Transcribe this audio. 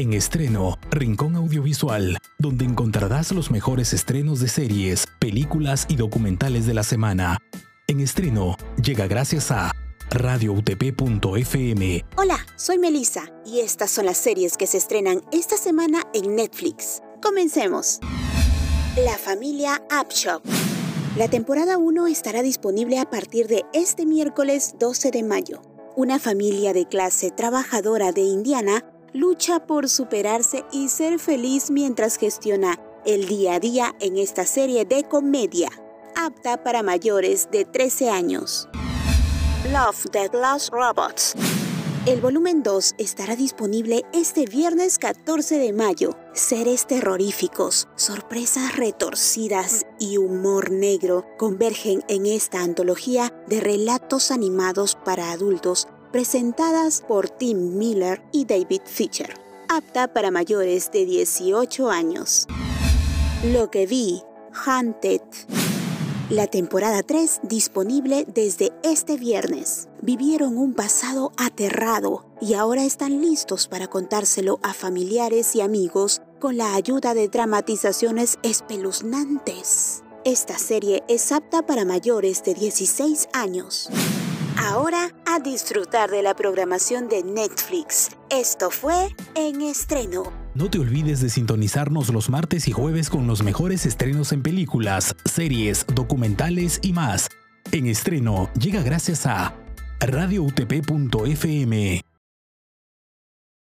En estreno, Rincón Audiovisual, donde encontrarás los mejores estrenos de series, películas y documentales de la semana. En estreno, llega gracias a radioutp.fm. Hola, soy Melissa y estas son las series que se estrenan esta semana en Netflix. Comencemos. La familia Upshop. La temporada 1 estará disponible a partir de este miércoles 12 de mayo. Una familia de clase trabajadora de Indiana lucha por superarse y ser feliz mientras gestiona el día a día en esta serie de comedia, apta para mayores de 13 años. Love the Glass Robots. El volumen 2 estará disponible este viernes 14 de mayo. Seres terroríficos, sorpresas retorcidas y humor negro convergen en esta antología de relatos animados para adultos presentadas por Tim Miller y David Fisher, apta para mayores de 18 años. Lo que vi, Hunted. La temporada 3 disponible desde este viernes. Vivieron un pasado aterrado y ahora están listos para contárselo a familiares y amigos con la ayuda de dramatizaciones espeluznantes. Esta serie es apta para mayores de 16 años. Ahora a disfrutar de la programación de Netflix. Esto fue En Estreno. No te olvides de sintonizarnos los martes y jueves con los mejores estrenos en películas, series, documentales y más. En Estreno llega gracias a radioutp.fm.